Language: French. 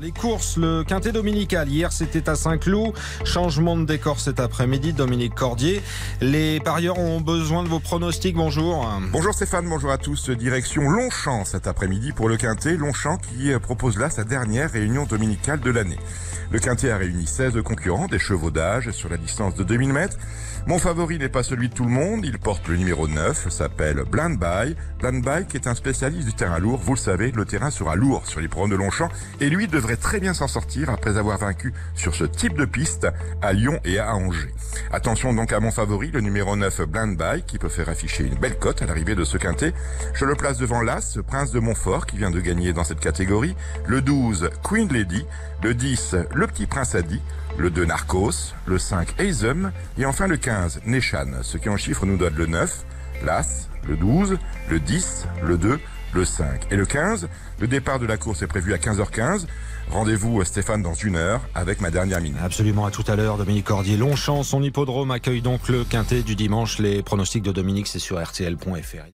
Les courses, le quintet dominical. Hier, c'était à Saint-Cloud. Changement de décor cet après-midi. Dominique Cordier. Les parieurs ont besoin de vos pronostics. Bonjour. Bonjour Stéphane, bonjour à tous. Direction Longchamp cet après-midi pour le quintet. Longchamp qui propose là sa dernière réunion dominicale de l'année. Le quintet a réuni 16 concurrents, des chevaux d'âge sur la distance de 2000 mètres. Mon favori n'est pas celui de tout le monde. Il porte le numéro 9, s'appelle Blind By. Blind By qui est un spécialiste du terrain lourd. Vous le savez, le terrain sera lourd sur les programmes de Longchamp et lui devrait très bien s'en sortir après avoir vaincu sur ce type de piste à Lyon et à Angers. Attention donc à mon favori, le numéro 9 Blind By, qui peut faire afficher une belle cote à l'arrivée de ce quintet. Je le place devant l'As, Prince de Montfort, qui vient de gagner dans cette catégorie, le 12 Queen Lady, le 10 Le Petit Prince Adi, le 2 Narcos, le 5 Eisem, et enfin le 15 Neshan, ce qui en chiffre nous donne le 9, l'As, le 12, le 10, le 2, le 5 et le 15. Le départ de la course est prévu à 15h15. Rendez-vous Stéphane dans une heure avec ma dernière minute. Absolument à tout à l'heure. Dominique Cordier, Longchamp, son hippodrome accueille donc le quintet du dimanche. Les pronostics de Dominique, c'est sur rtl.fr.